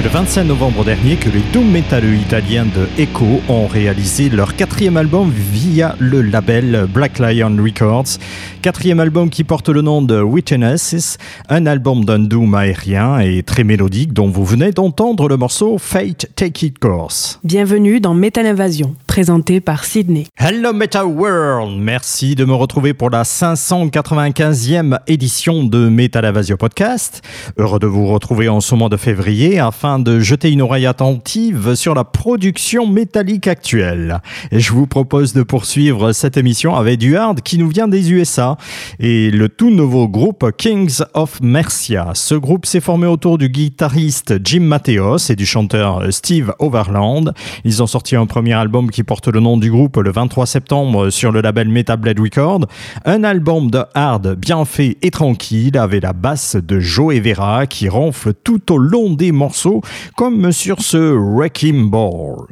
C'est le 25 novembre dernier que les doom métalleux italiens de Echo ont réalisé leur quatrième album via le label Black Lion Records. Quatrième album qui porte le nom de Witnesses, un album d'un doom aérien et très mélodique dont vous venez d'entendre le morceau Fate Take It Course. Bienvenue dans Metal Invasion, présenté par Sydney. Hello Metal World, merci de me retrouver pour la 595e édition de Metal Invasion Podcast. Heureux de vous retrouver en ce mois de février afin de jeter une oreille attentive sur la production métallique actuelle. Et je vous propose de poursuivre cette émission avec du hard qui nous vient des USA et le tout nouveau groupe Kings of Mercia. Ce groupe s'est formé autour du guitariste Jim Mateos et du chanteur Steve Overland. Ils ont sorti un premier album qui porte le nom du groupe le 23 septembre sur le label Metal Blade Record. Un album de hard bien fait et tranquille avec la basse de Joe Vera qui ronfle tout au long des morceaux comme sur ce Wrecking Ball.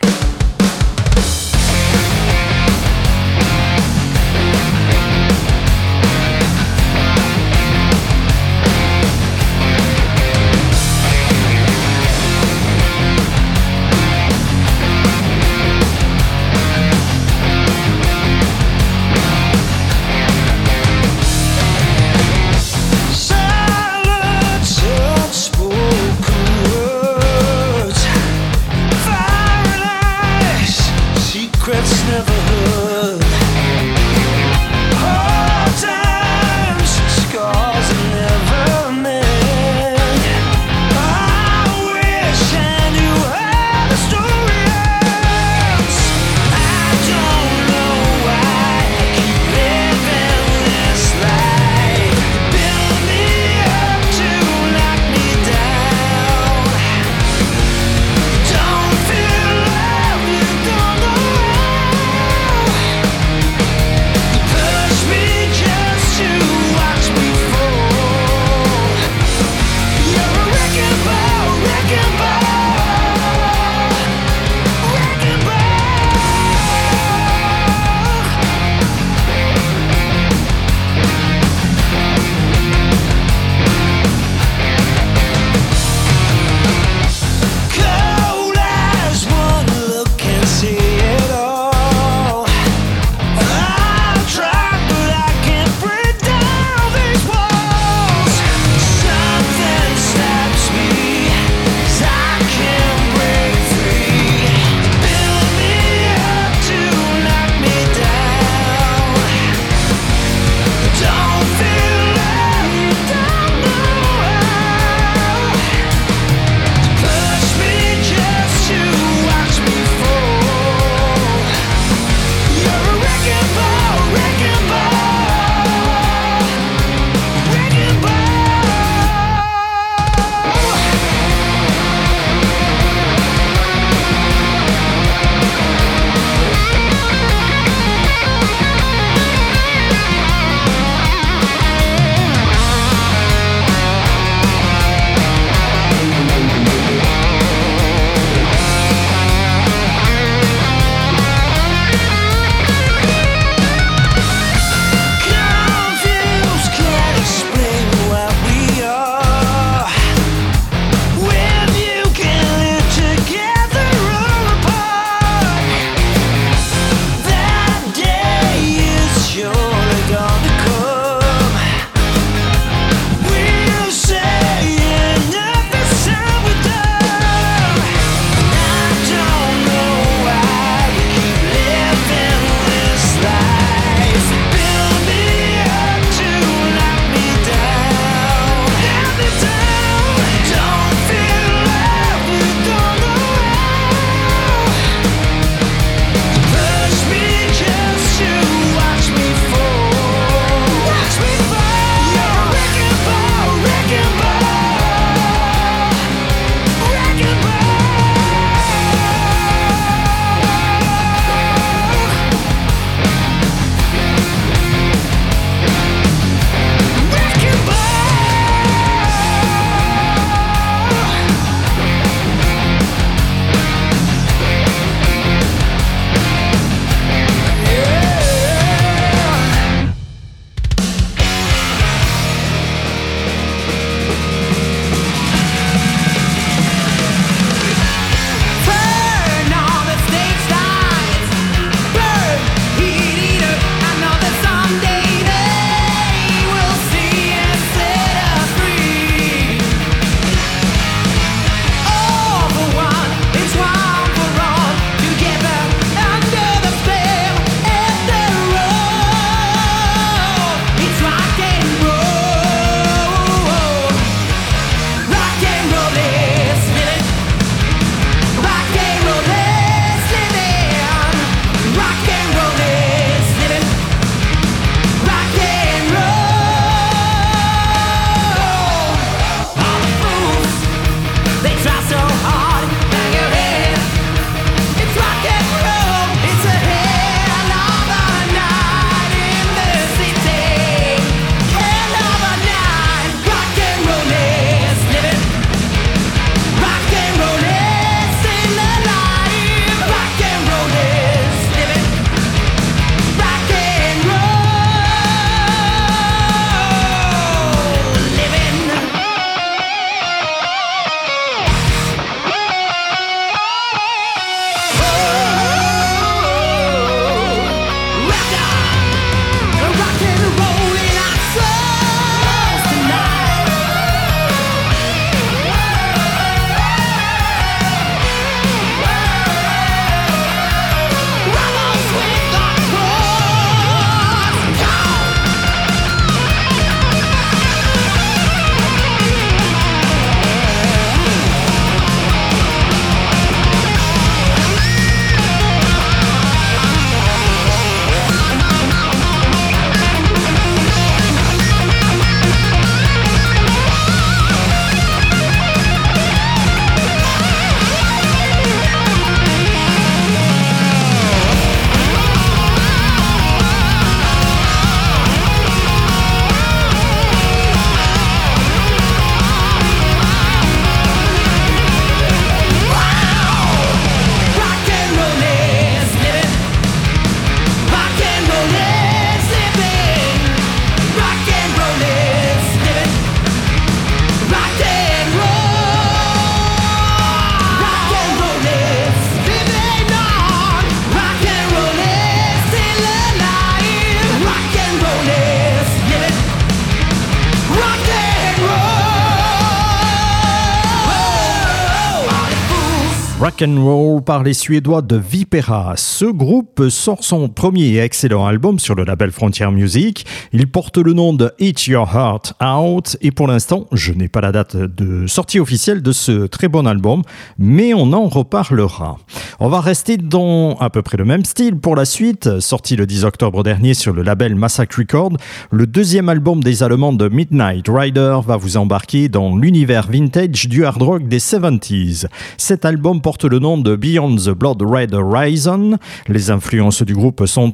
Roll par les Suédois de Vipera. Ce groupe sort son premier excellent album sur le label Frontier Music. Il porte le nom de Eat Your Heart Out et pour l'instant, je n'ai pas la date de sortie officielle de ce très bon album, mais on en reparlera. On va rester dans à peu près le même style pour la suite. Sorti le 10 octobre dernier sur le label Massacre Record, le deuxième album des Allemands de Midnight Rider va vous embarquer dans l'univers vintage du hard rock des 70s. Cet album porte le nom de Beyond the Blood Red Horizon. Les influences du groupe sont,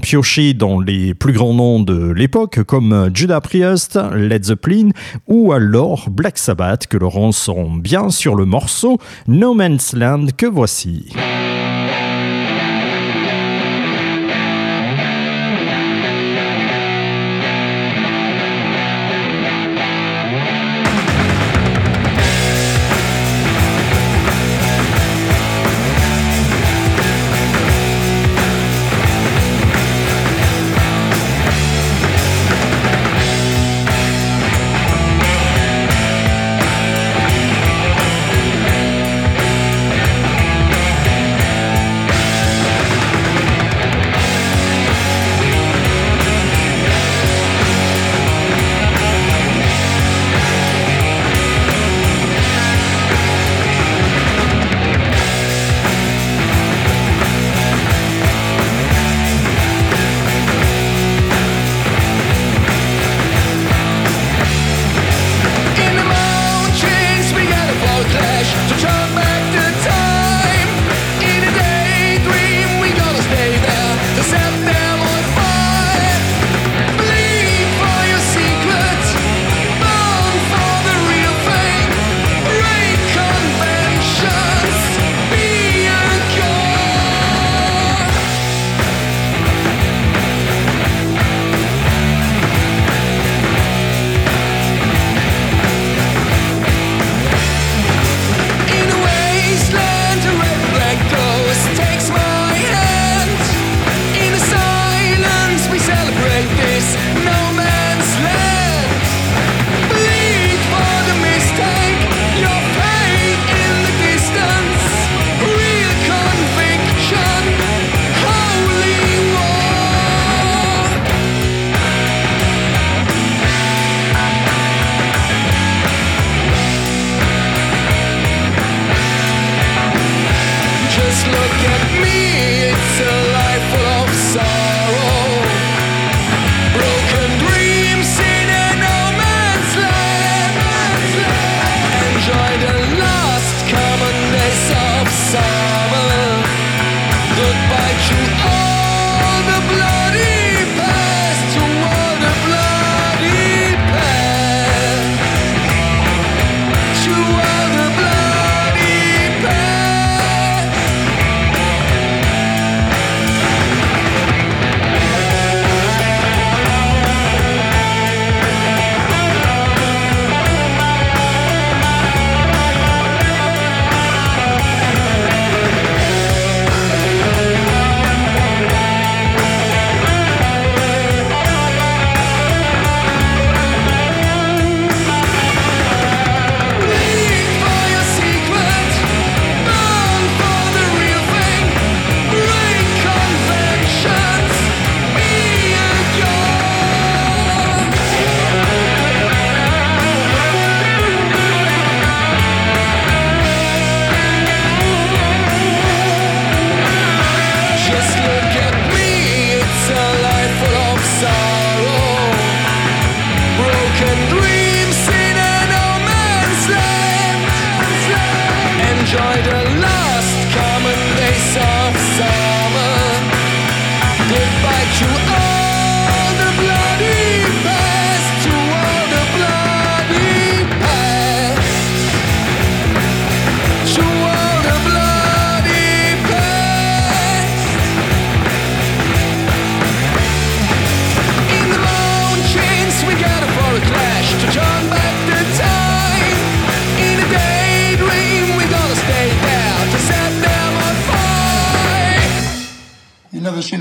piochées dans les plus grands noms de l'époque, comme Judas Priest, Led Zeppelin ou alors Black Sabbath, que Laurent sont bien sur le morceau No Man's Land que voici.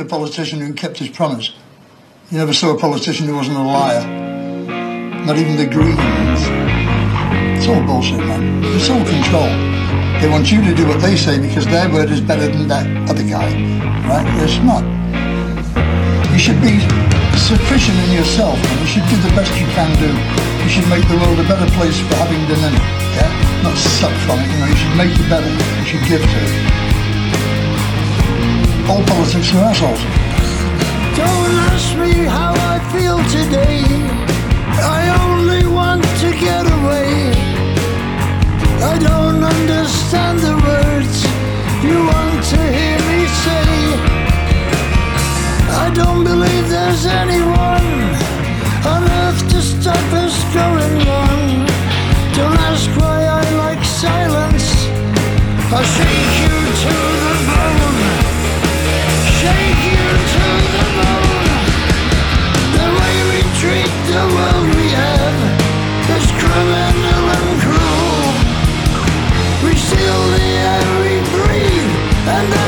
Politician who kept his promise. You never saw a politician who wasn't a liar. Not even the Greens. It's all bullshit, man. It's all control. They want you to do what they say because their word is better than that other guy. Right? It's not. You should be sufficient in yourself and you should do the best you can do. You should make the world a better place for having in it. Yeah? Not suck from it, you know, you should make it better. You should give to it. All politics are assholes. Don't ask me how I feel today. I only want to get away. I don't understand the words you want to hear me say. I don't believe there's anyone on earth to stop us going wrong. Don't ask why I like silence. I'll shake you to the bone. The world we have is criminal and cruel. We steal the air we breathe, and.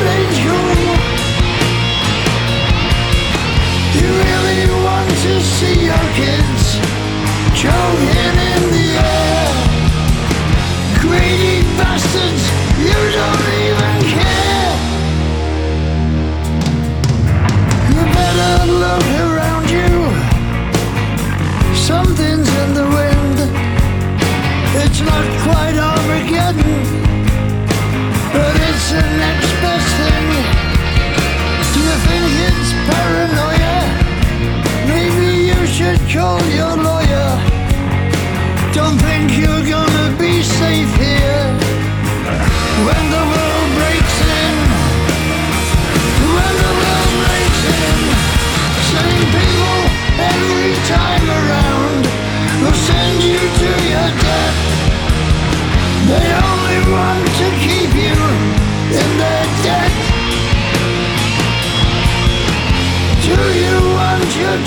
You really want to see your kids choking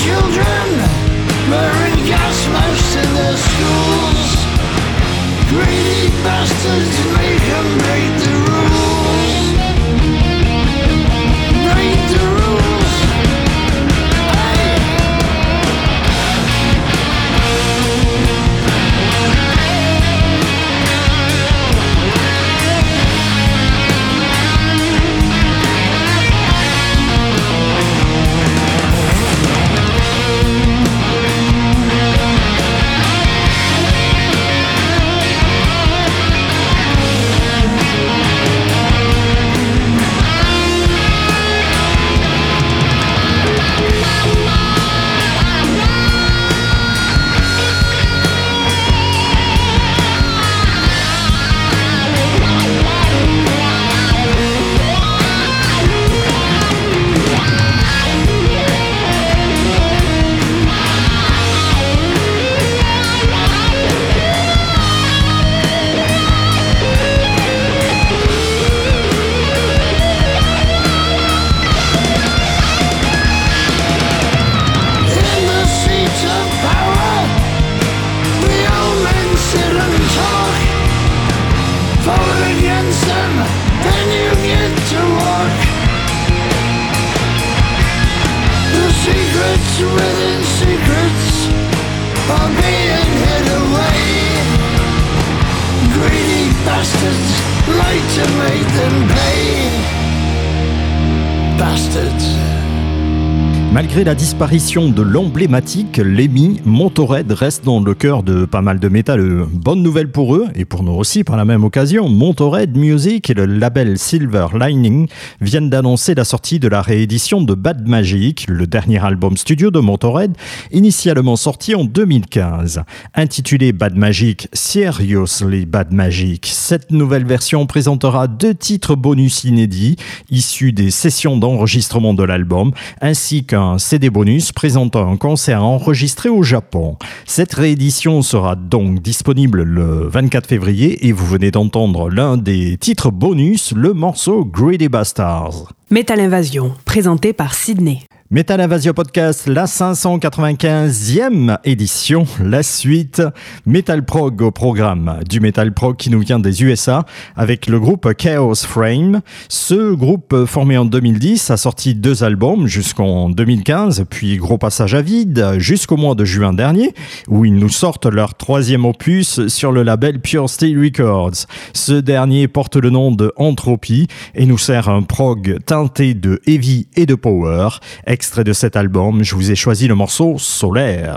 children wearing gas masks in their schools? Greedy bastards make them break the Malgré la disparition de l'emblématique, Lemmy, Motorhead reste dans le cœur de pas mal de métal. Bonne nouvelle pour eux, et pour nous aussi par la même occasion, Motorhead Music et le label Silver Lining viennent d'annoncer la sortie de la réédition de Bad Magic, le dernier album studio de Motorhead, initialement sorti en 2015. Intitulé Bad Magic, Seriously Bad Magic, cette nouvelle version présentera deux titres bonus inédits, issus des sessions d'enregistrement de l'album, ainsi qu'un CD bonus présentant un concert enregistré au Japon. Cette réédition sera donc disponible le 24 février et vous venez d'entendre l'un des titres bonus, le morceau Greedy Bastards. Metal Invasion, présenté par Sydney. Metal Invasion Podcast, la 595e édition, la suite Metal Prog au programme du Metal Prog qui nous vient des USA avec le groupe Chaos Frame. Ce groupe formé en 2010 a sorti deux albums jusqu'en 2015, puis gros passage à vide jusqu'au mois de juin dernier où ils nous sortent leur troisième opus sur le label Pure Steel Records. Ce dernier porte le nom de Entropy et nous sert un prog teinté de heavy et de power extrait de cet album, je vous ai choisi le morceau Solaire.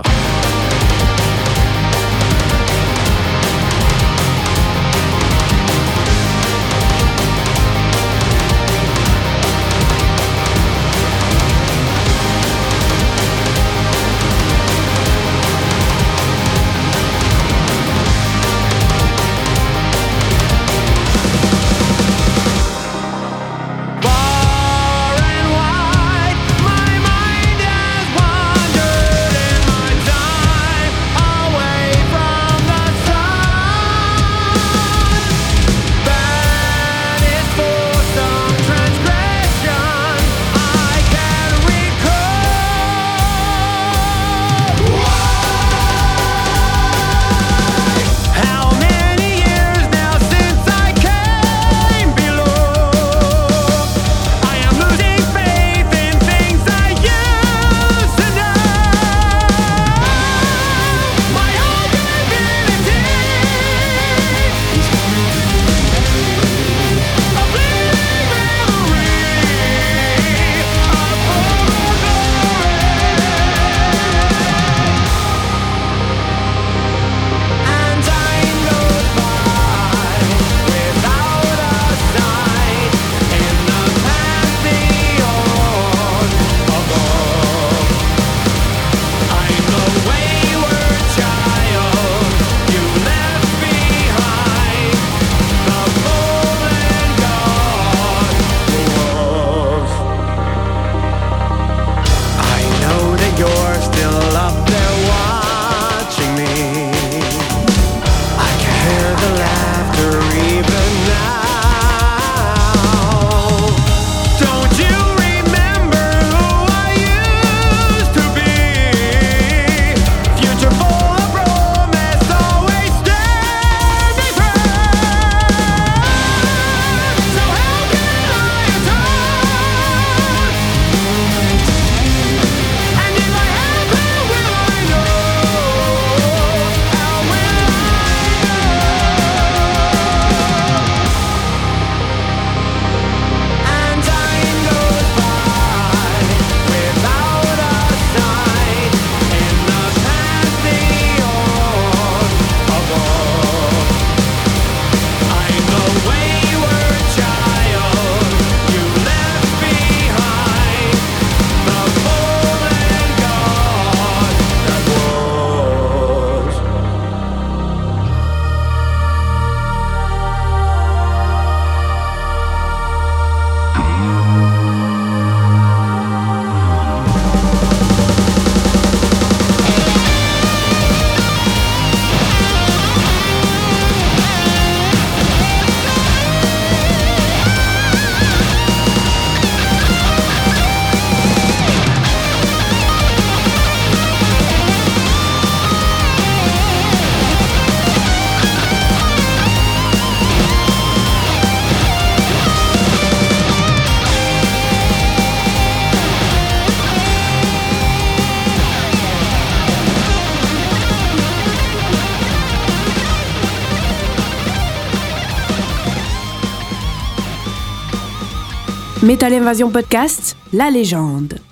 Metal Invasion Podcast, la légende.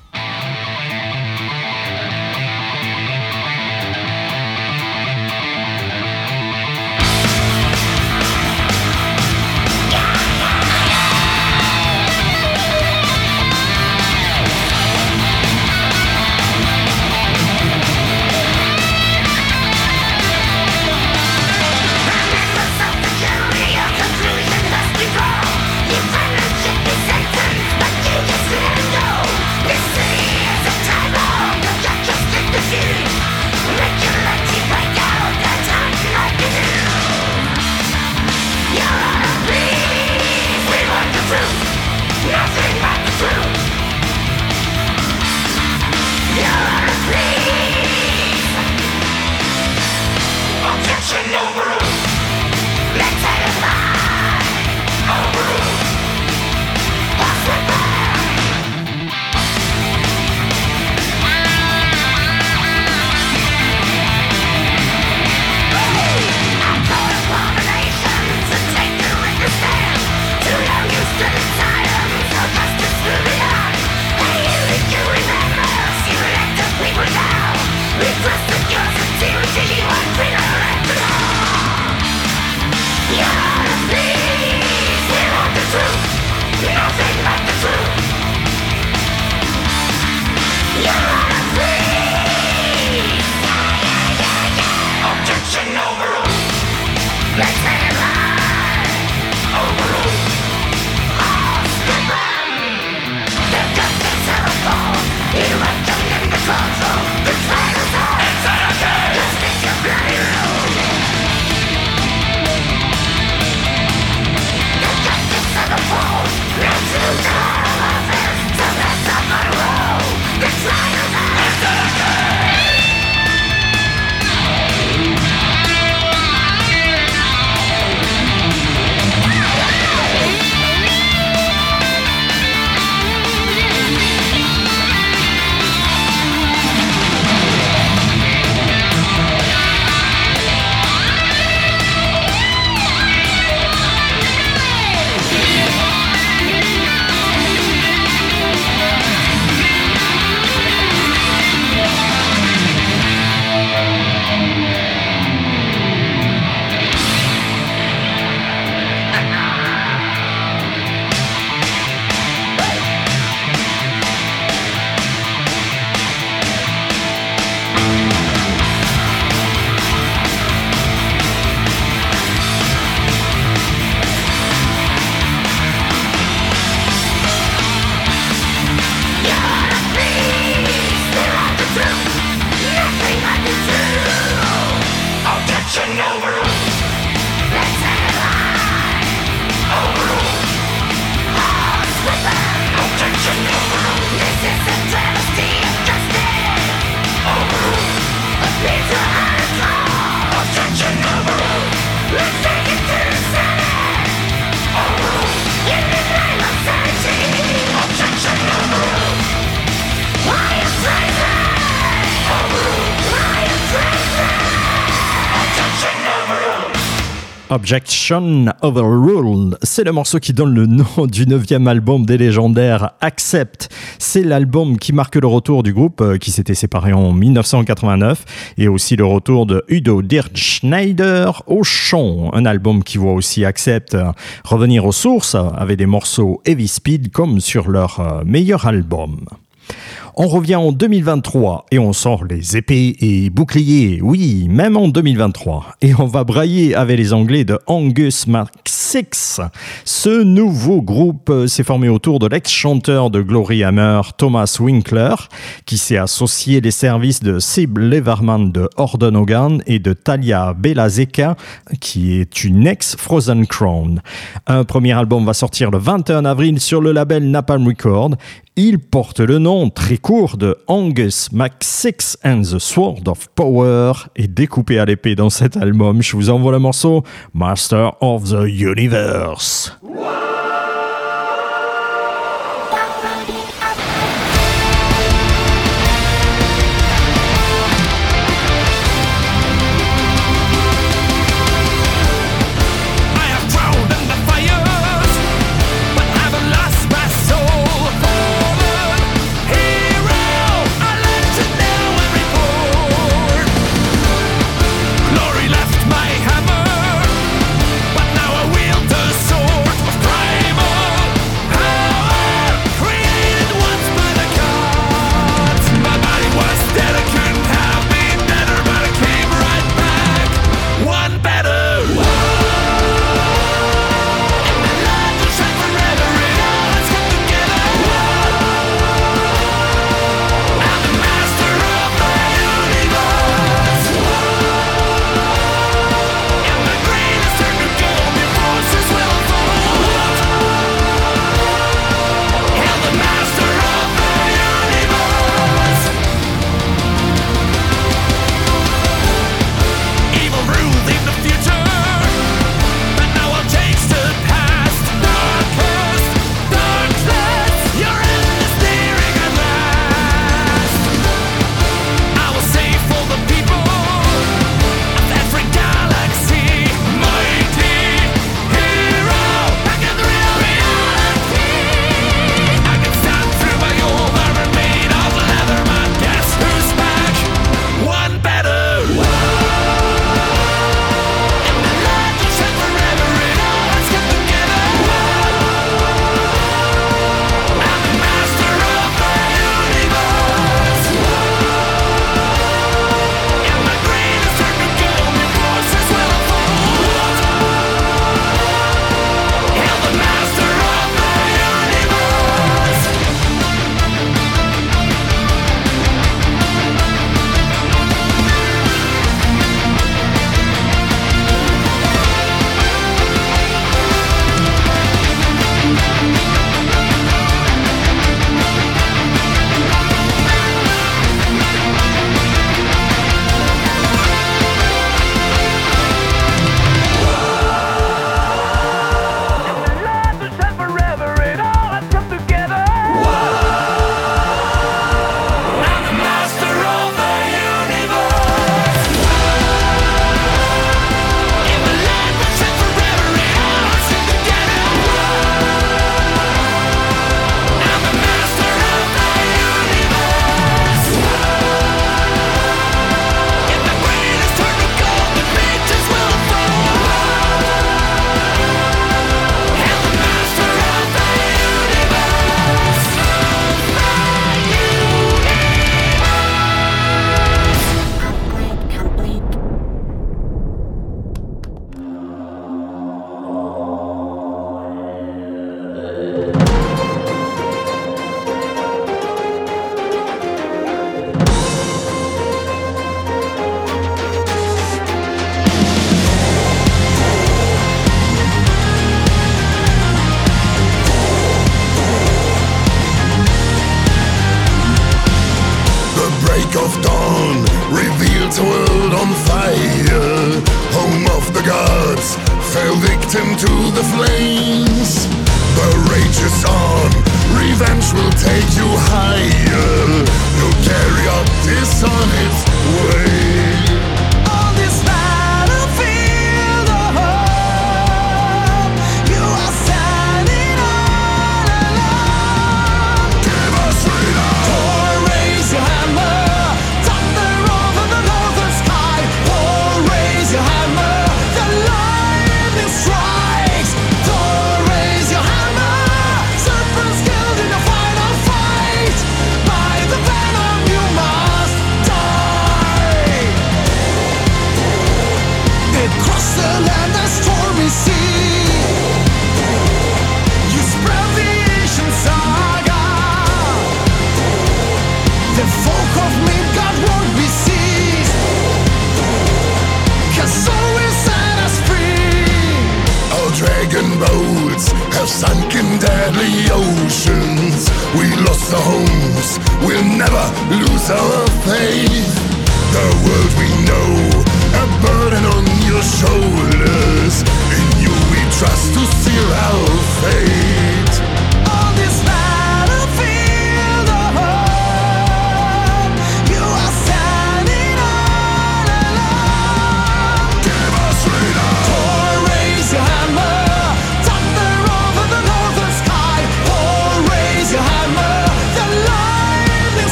Objection Overruled, c'est le morceau qui donne le nom du neuvième album des légendaires Accept. C'est l'album qui marque le retour du groupe euh, qui s'était séparé en 1989 et aussi le retour de Udo Dirk-Schneider au chant. Un album qui voit aussi Accept euh, revenir aux sources avec des morceaux heavy speed comme sur leur euh, meilleur album. On revient en 2023 et on sort les épées et boucliers, oui, même en 2023. Et on va brailler avec les Anglais de Angus Mark 6. Ce nouveau groupe euh, s'est formé autour de l'ex-chanteur de Glory Hammer, Thomas Winkler, qui s'est associé les services de Sib Leverman de Orden Hogan et de Talia Belazeka, qui est une ex-Frozen Crown. Un premier album va sortir le 21 avril sur le label Napalm Record il porte le nom très court de Angus MacSix and the Sword of Power et découpé à l'épée dans cet album. Je vous envoie le morceau Master of the Universe. I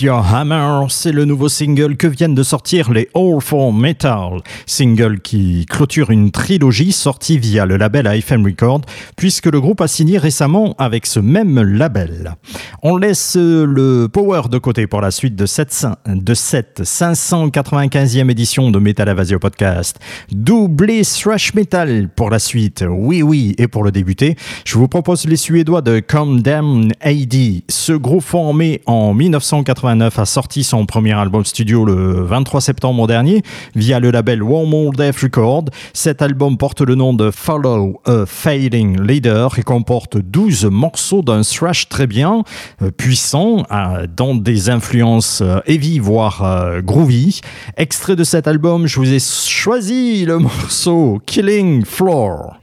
your hammer C'est le nouveau single que viennent de sortir les All for Metal, single qui clôture une trilogie sortie via le label AFM Record, puisque le groupe a signé récemment avec ce même label. On laisse le power de côté pour la suite de cette, de cette 595e édition de Metal Avasio Podcast. Doublé thrash metal pour la suite, oui oui, et pour le débuter, je vous propose les Suédois de Condemn AD. Ce groupe formé en 1989 a sorti son son premier album studio le 23 septembre dernier via le label One More Death Record. Cet album porte le nom de Follow a Failing Leader et comporte 12 morceaux d'un thrash très bien, euh, puissant, euh, dans des influences euh, heavy voire groovy. Extrait de cet album, je vous ai choisi le morceau Killing Floor.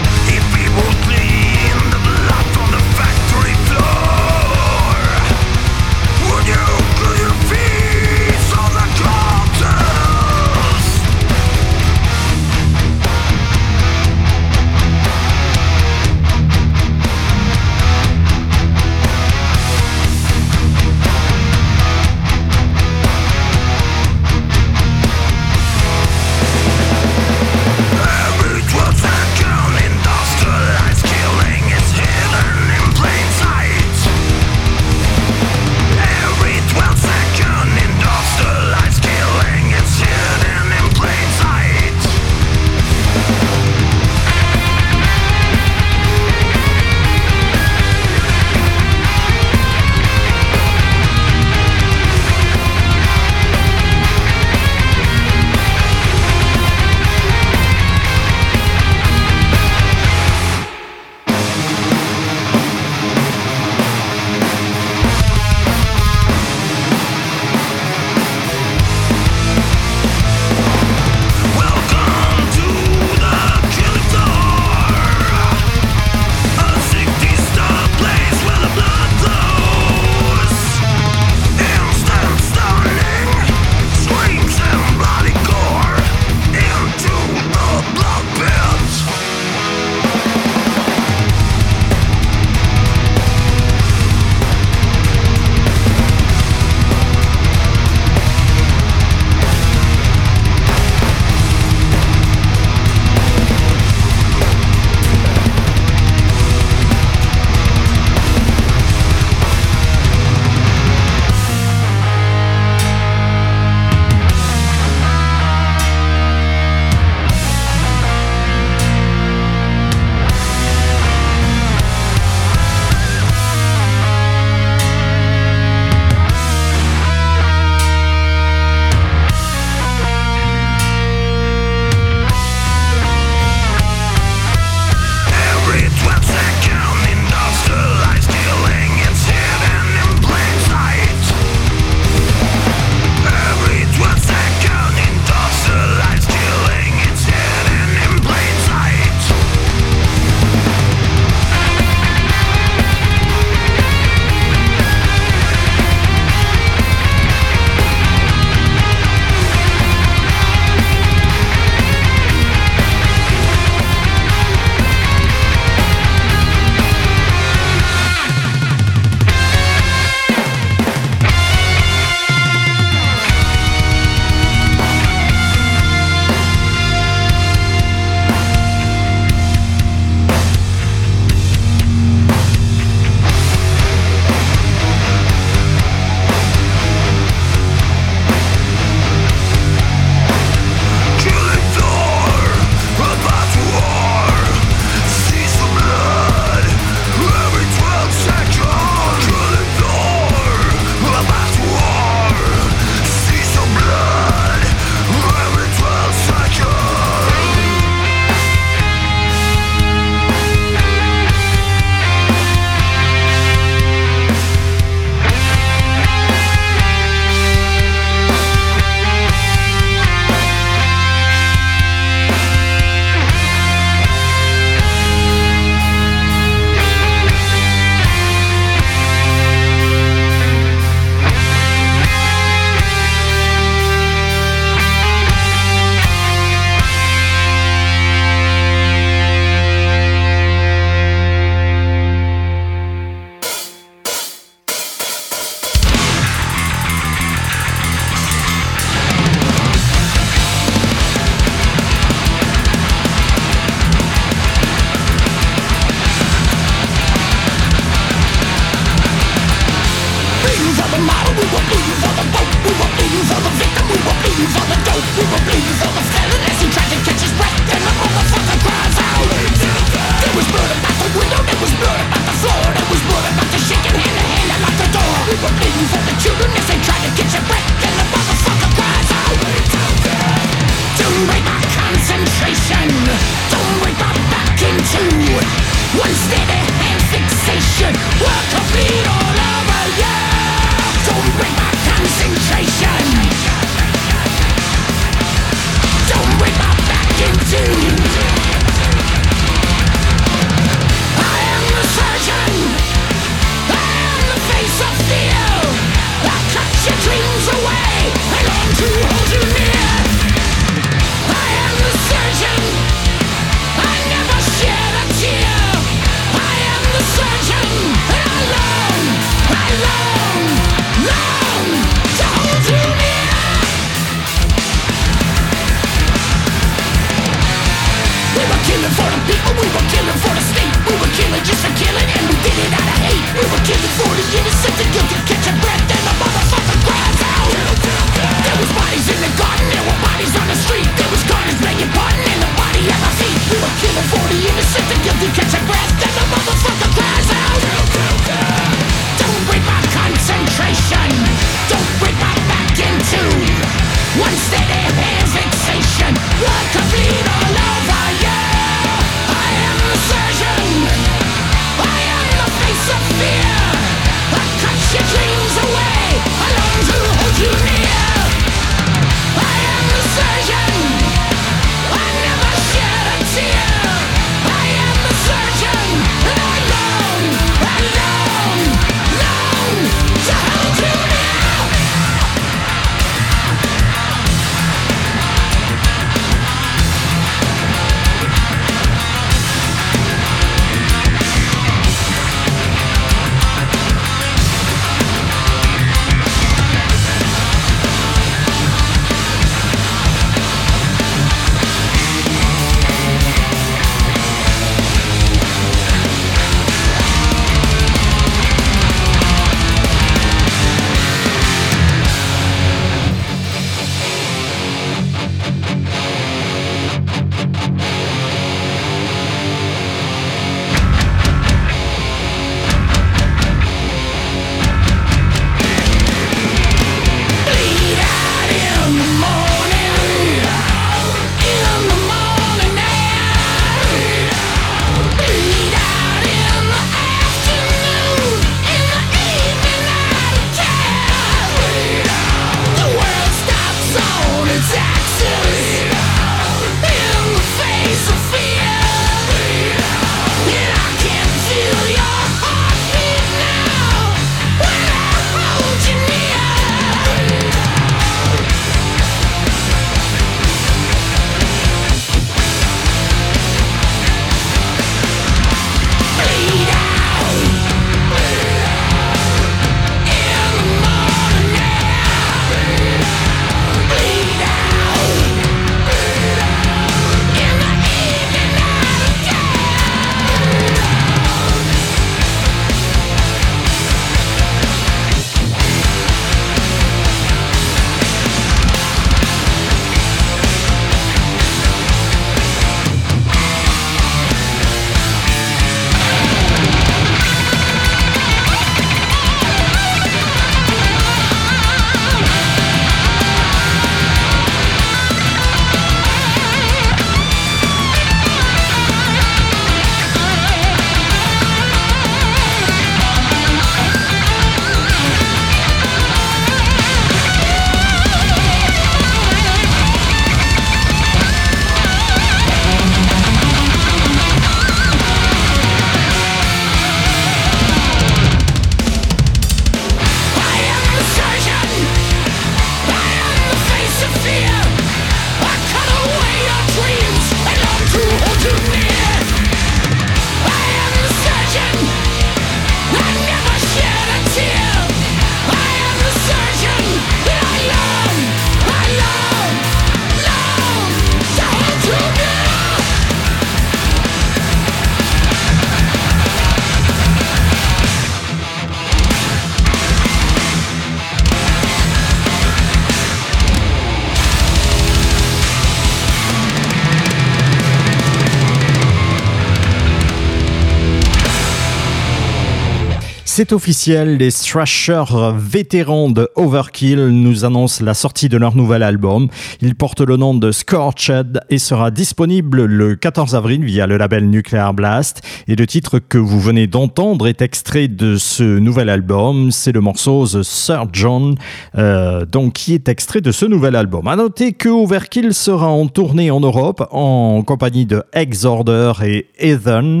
C'est officiel, les thrashers vétérans de Overkill nous annoncent la sortie de leur nouvel album. Il porte le nom de Scorched et sera disponible le 14 avril via le label Nuclear Blast. Et le titre que vous venez d'entendre est extrait de ce nouvel album. C'est le morceau The Surgeon, euh, donc qui est extrait de ce nouvel album. À noter que Overkill sera en tournée en Europe en compagnie de Exorder et Ethan.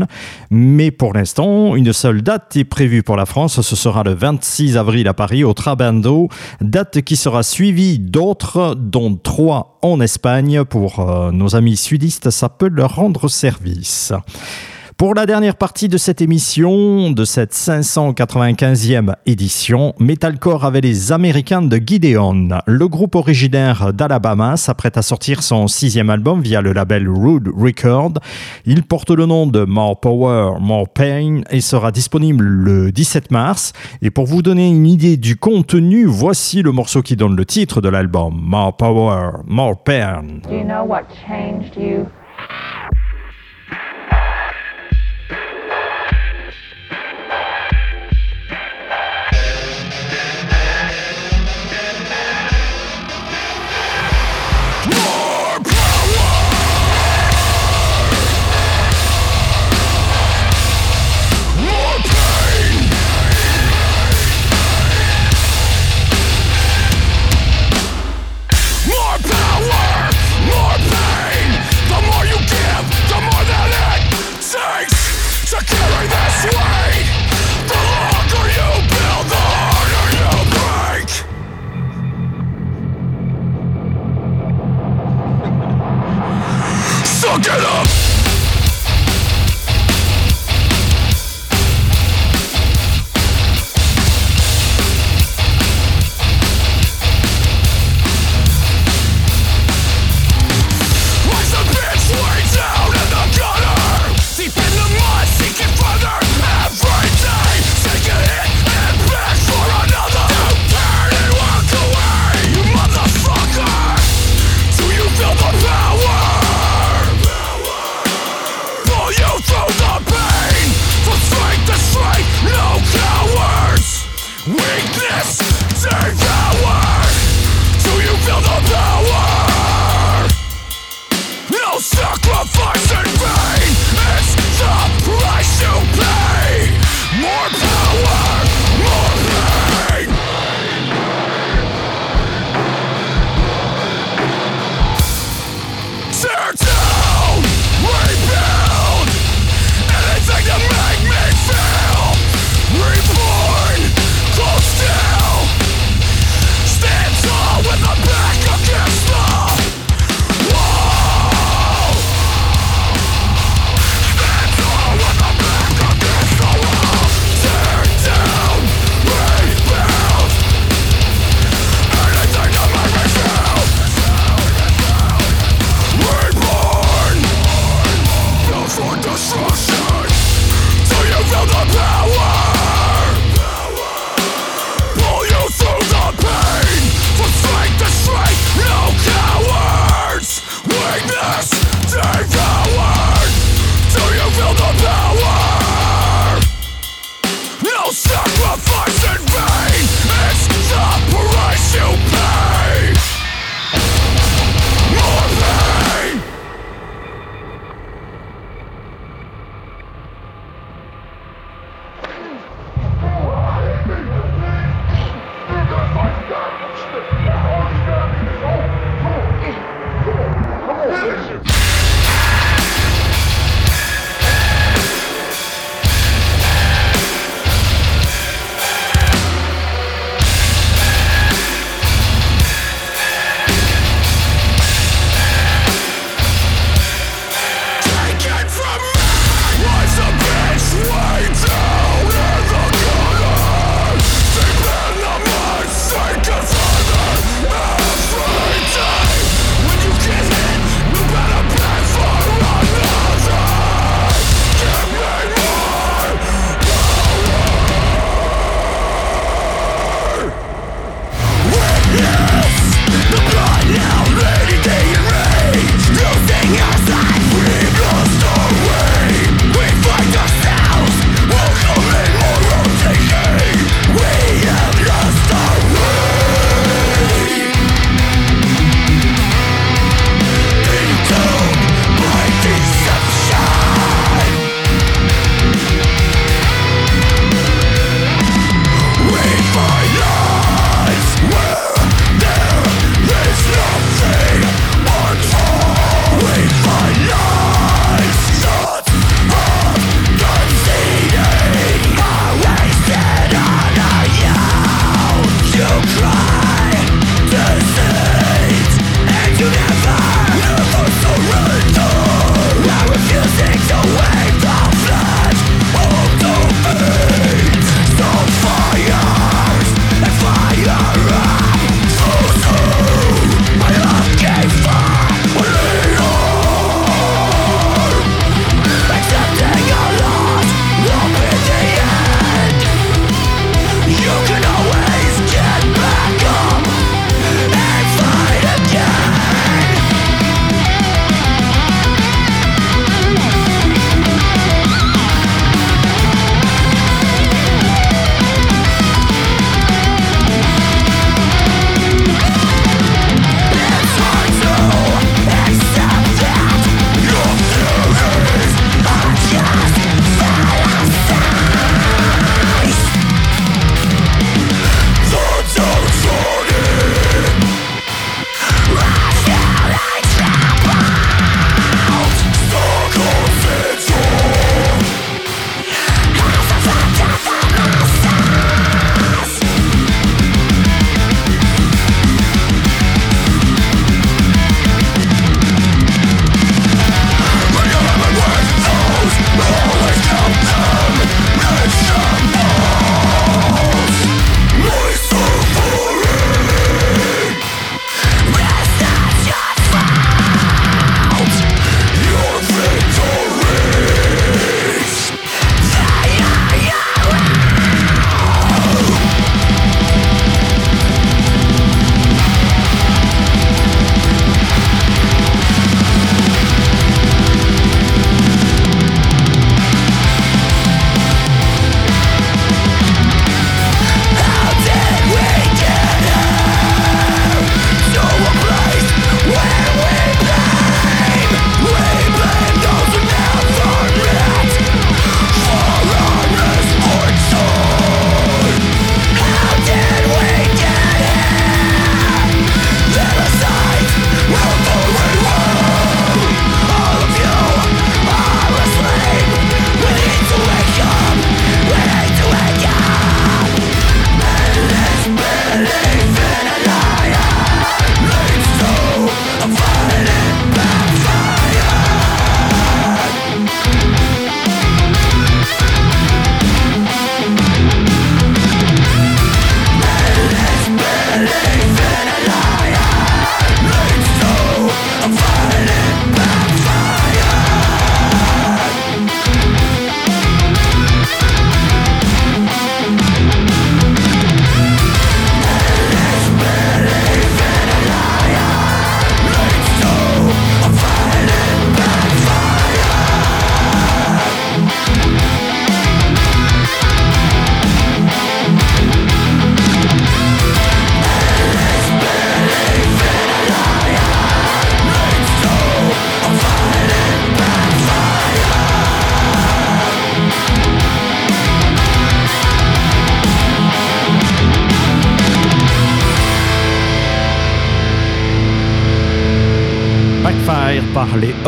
Mais pour l'instant, une seule date est prévue pour la France. Ce sera le 26 avril à Paris au Trabando. Date qui sera suivie d'autres, dont trois en Espagne. Pour euh, nos amis sudistes, ça peut leur rendre service. Pour la dernière partie de cette émission, de cette 595e édition, Metalcore avait les Américains de Gideon. Le groupe originaire d'Alabama s'apprête à sortir son sixième album via le label Rude Record. Il porte le nom de More Power, More Pain et sera disponible le 17 mars. Et pour vous donner une idée du contenu, voici le morceau qui donne le titre de l'album, More Power, More Pain.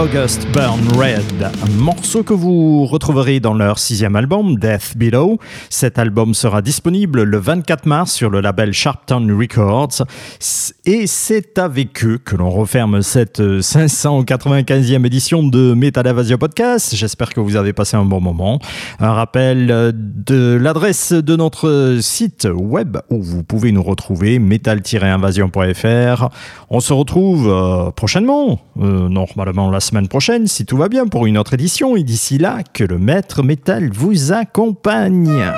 August Burn Red, un morceau que vous retrouverez dans leur sixième album, Death Below. Cet album sera disponible le 24 mars sur le label Sharpton Records et c'est avec eux que l'on referme cette 595e édition de Metal Invasion Podcast. J'espère que vous avez passé un bon moment. Un rappel de l'adresse de notre site web où vous pouvez nous retrouver, metal-invasion.fr. On se retrouve euh, prochainement, euh, normalement la semaine prochaine, si tout va bien, pour une Et d'ici là, que le maître métal vous accompagne.